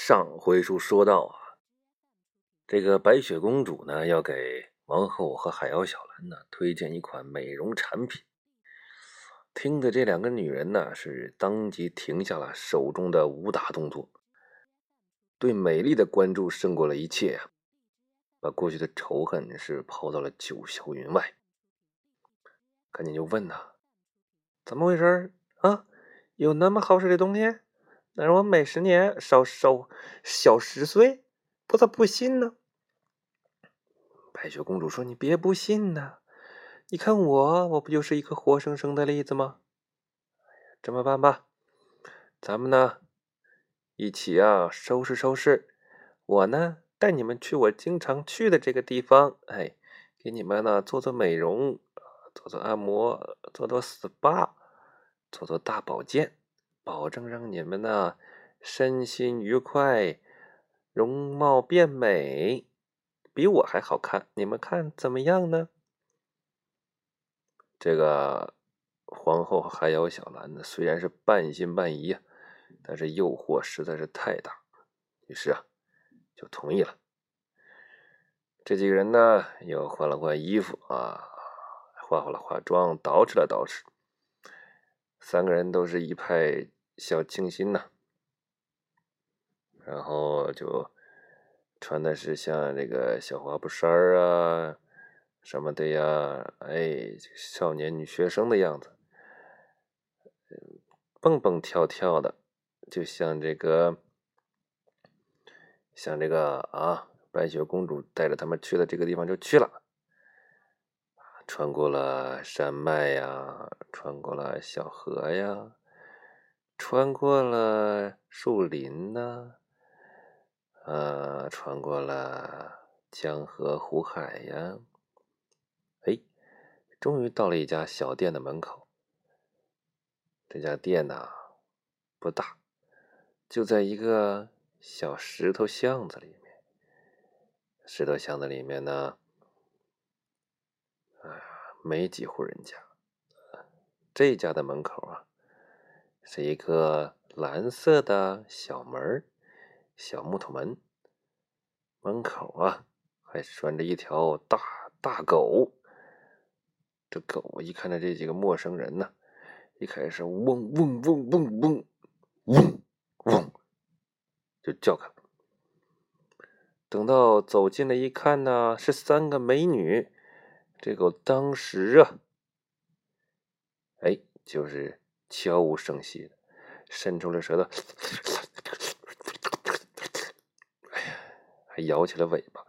上回书说到啊，这个白雪公主呢要给王后和海妖小兰呢推荐一款美容产品。听的这两个女人呢是当即停下了手中的武打动作，对美丽的关注胜过了一切呀，把过去的仇恨是抛到了九霄云外。赶紧就问呐，怎么回事啊？有那么好使的东西？那让我每十年少少小十岁，我咋不信呢？白雪公主说：“你别不信呐，你看我，我不就是一个活生生的例子吗？这么办吧，咱们呢一起啊收拾收拾，我呢带你们去我经常去的这个地方，哎，给你们呢做做美容，做做按摩，做做 SPA，做做大保健。”保证让你们呢身心愉快，容貌变美，比我还好看。你们看怎么样呢？这个皇后还有小兰呢，虽然是半信半疑，但是诱惑实在是太大，于是啊就同意了。这几个人呢又换了换衣服啊，化好了化妆，捯饬了捯饬，三个人都是一派。小清新呐，然后就穿的是像这个小花布衫儿啊什么的呀，哎，少年女学生的样子，蹦蹦跳跳的，就像这个，像这个啊，白雪公主带着他们去的这个地方就去了，穿过了山脉呀，穿过了小河呀。穿过了树林呢，呃，穿过了江河湖海呀，哎，终于到了一家小店的门口。这家店呐不大，就在一个小石头巷子里面。石头巷子里面呢，哎，没几户人家。这家的门口啊。是一个蓝色的小门小木头门。门口啊，还拴着一条大大狗。这狗一看到这几个陌生人呢，一开始嗡嗡嗡嗡嗡嗡嗡，就叫开了。等到走近了一看呢，是三个美女。这狗当时啊，哎，就是。悄无声息的伸出了舌头，哎呀，还摇起了尾巴，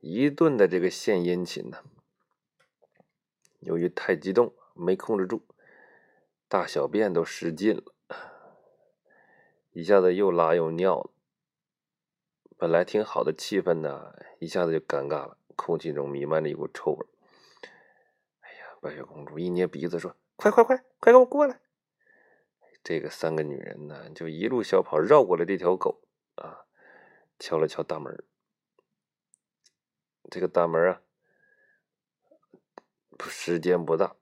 一顿的这个献殷勤呢。由于太激动，没控制住，大小便都失禁了，一下子又拉又尿了。本来挺好的气氛呢，一下子就尴尬了，空气中弥漫着一股臭味。哎呀，白雪公主一捏鼻子说：“快快快，快给我过来！”这个三个女人呢，就一路小跑绕过了这条狗啊，敲了敲大门。这个大门啊，时间不大，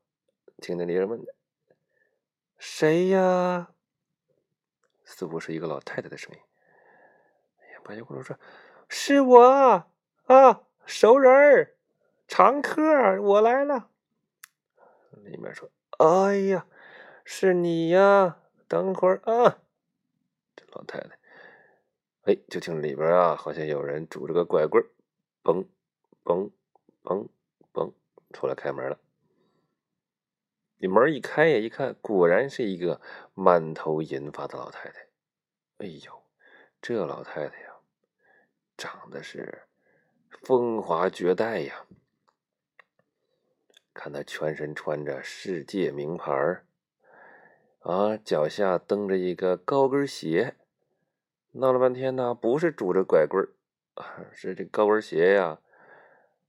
听见里人问：“谁呀？”似乎是一个老太太的声音。哎呀，白雪公主说：“是我啊，熟人儿，常客，我来了。”里面说：“哎呀，是你呀！”等会儿啊，这老太太，哎，就听里边啊，好像有人拄着个拐棍嘣嘣嘣嘣出来开门了。你门一开呀，一看，果然是一个满头银发的老太太。哎呦，这老太太呀，长得是风华绝代呀！看她全身穿着世界名牌啊，脚下蹬着一个高跟鞋，闹了半天呢，不是拄着拐棍儿，是这高跟鞋呀，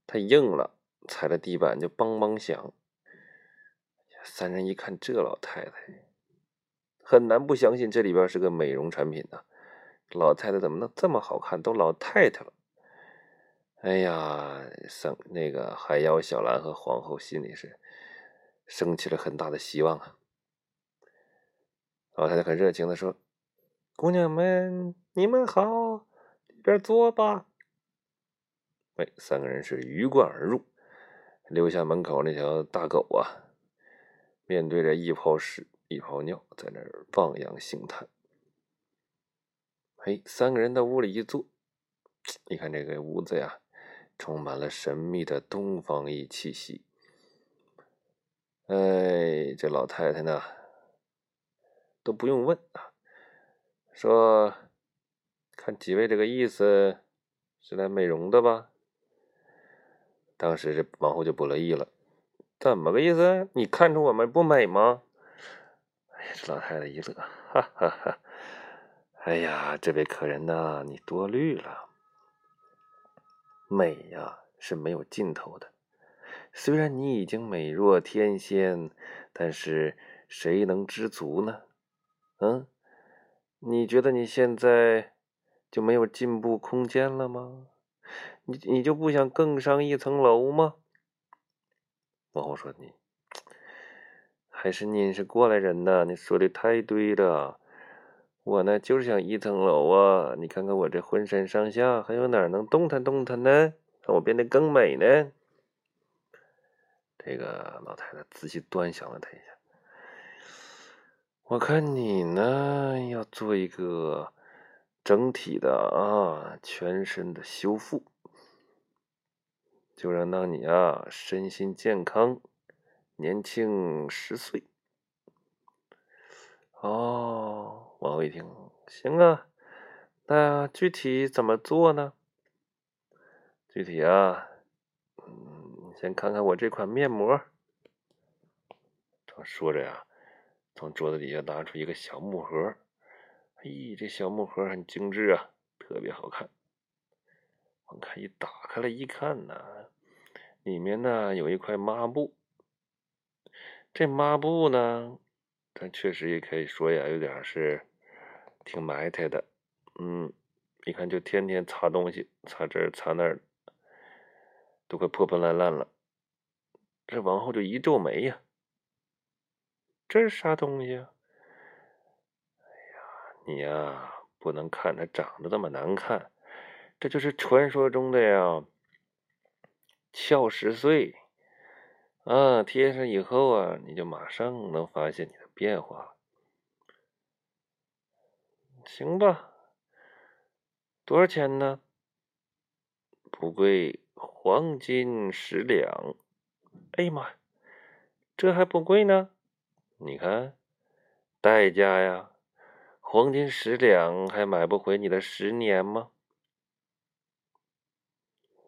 太硬了，踩着地板就梆梆响。三人一看这老太太，很难不相信这里边是个美容产品呢。老太太怎么能这么好看？都老太太了。哎呀，生那个海妖小兰和皇后心里是升起了很大的希望啊。老太太很热情的说：“姑娘们，你们好，里边坐吧。哎，三个人是鱼贯而入，留下门口那条大狗啊，面对着一泡屎一泡尿，在那儿望洋兴叹。嘿，三个人到屋里一坐，你看这个屋子呀，充满了神秘的东方一气息。哎，这老太太呢，都不用问啊，说看几位这个意思是来美容的吧？当时这王后就不乐意了，怎么个意思？你看出我们不美吗？哎呀，这老太太一乐，哈哈哈。哎呀，这位客人呐，你多虑了。美呀是没有尽头的，虽然你已经美若天仙，但是谁能知足呢？嗯，你觉得你现在就没有进步空间了吗？你你就不想更上一层楼吗？王后说：“你还是您是过来人呐，你说的太对了。”我呢，就是想一层楼啊！你看看我这浑身上下，还有哪能动弹动弹呢？让我变得更美呢？这个老太太仔细端详了他一下，我看你呢，要做一个整体的啊，全身的修复，就让让你啊，身心健康，年轻十岁。哦。王后一听，行啊，那具体怎么做呢？具体啊，嗯，先看看我这款面膜。他说着呀，从桌子底下拿出一个小木盒。咦，这小木盒很精致啊，特别好看。我看一打开了一看呢，里面呢有一块抹布。这抹布呢，它确实也可以说呀，有点是。挺埋汰的，嗯，一看就天天擦东西，擦这擦那，都快破破烂烂了。这王后就一皱眉呀，这是啥东西啊？哎呀，你呀，不能看它长得这么难看，这就是传说中的呀，俏十岁。啊，贴上以后啊，你就马上能发现你的变化。行吧，多少钱呢？不贵，黄金十两。哎呀妈，这还不贵呢？你看，代价呀，黄金十两还买不回你的十年吗？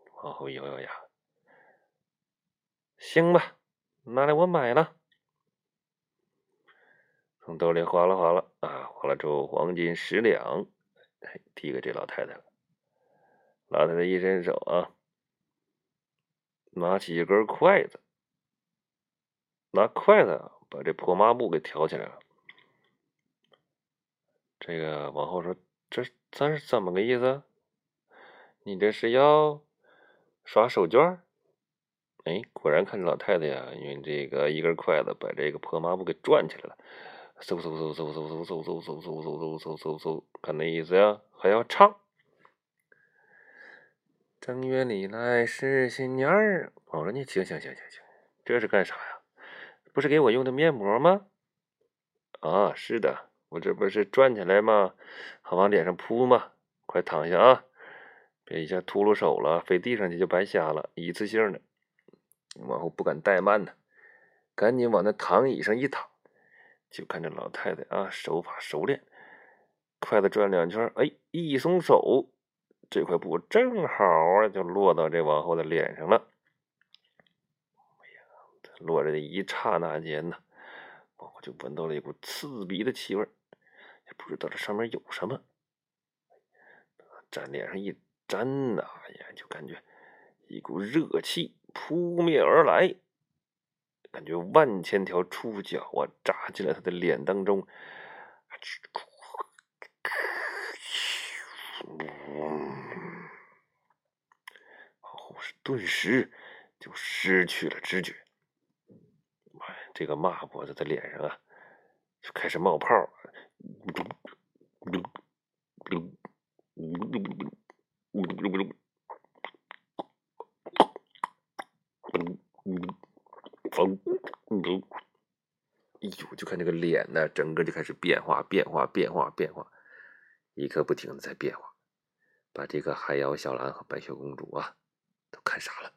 皇后咬咬牙，行吧，拿来我买了。从兜里划拉划拉啊，划拉出黄金十两，递给这老太太了。老太太一伸手啊，拿起一根筷子，拿筷子把这破抹布给挑起来了。这个王后说：“这咱是怎么个意思？你这是要耍手绢？”哎，果然看这老太太呀，用这个一根筷子把这个破抹布给转起来了。嗖嗖嗖嗖嗖嗖嗖嗖嗖嗖嗖嗖嗖嗖嗖，看那意思呀，还要唱。正月里来是新年儿，我说你行行行行行，这是干啥呀？不是给我用的面膜吗？啊，是的，我这不是转起来吗？好往脸上扑吗？快躺下啊，别一下秃噜手了，飞地上去就白瞎了。一次性的，往后不敢怠慢呢，赶紧往那躺椅上一躺。就看这老太太啊，手法熟练，筷子转两圈，哎，一松手，这块布正好啊，就落到这王后的脸上了。落着的一刹那间呢，我就闻到了一股刺鼻的气味，也不知道这上面有什么。沾脸上一沾呐，哎呀，就感觉一股热气扑面而来。感觉万千条触角啊扎进了他的脸当中，后是顿时就失去了知觉。这个骂脖子的脸上啊，就开始冒泡。哎呦，就看这个脸呢，整个就开始变化变化变化变化，一刻不停的在变化，把这个海妖小兰和白雪公主啊都看傻了。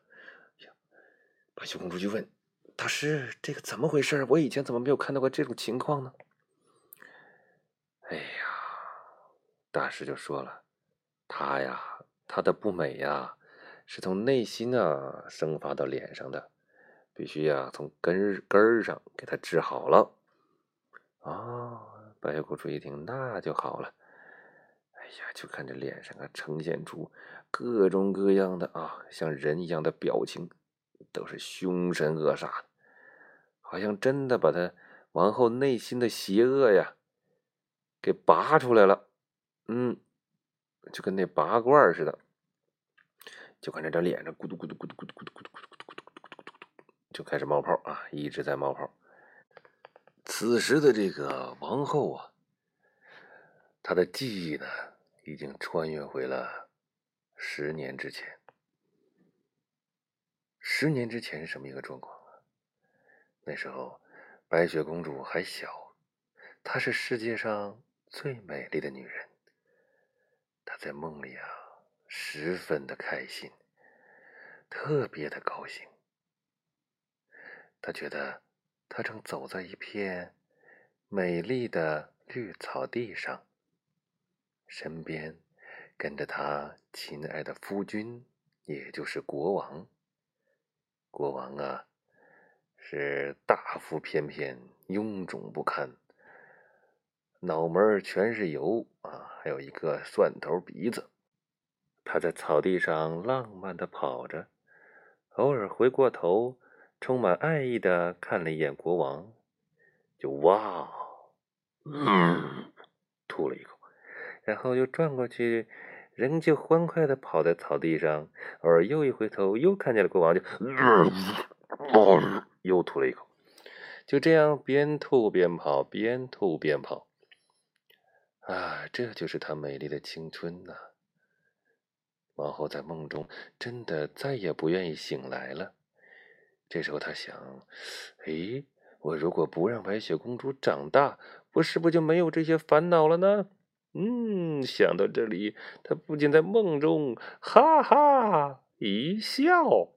白雪公主就问。大师：“这个怎么回事？我以前怎么没有看到过这种情况呢？”哎呀，大师就说了：“她呀，她的不美呀，是从内心啊生发到脸上的。”必须呀，从根根儿上给他治好了。啊，白雪公主一听，那就好了。哎呀，就看这脸上啊，呈现出各种各样的啊，像人一样的表情，都是凶神恶煞，好像真的把他王后内心的邪恶呀给拔出来了。嗯，就跟那拔罐似的。就看这张脸上咕嘟咕嘟咕嘟咕嘟咕嘟咕嘟咕嘟。就开始冒泡啊，一直在冒泡。此时的这个王后啊，她的记忆呢，已经穿越回了十年之前。十年之前是什么一个状况啊？那时候白雪公主还小，她是世界上最美丽的女人。她在梦里啊，十分的开心，特别的高兴。他觉得，他正走在一片美丽的绿草地上，身边跟着他亲爱的夫君，也就是国王。国王啊，是大腹翩翩、臃肿不堪，脑门全是油啊，还有一个蒜头鼻子。他在草地上浪漫的跑着，偶尔回过头。充满爱意的看了一眼国王，就哇，嗯，吐了一口，然后又转过去，仍旧欢快的跑在草地上，偶尔又一回头，又看见了国王，就，又吐了一口，就这样边吐边跑，边吐边跑，啊，这就是她美丽的青春呐！王后在梦中真的再也不愿意醒来了。这时候她想：“诶，我如果不让白雪公主长大，我是不是就没有这些烦恼了呢？”嗯，想到这里，他不禁在梦中哈哈一笑。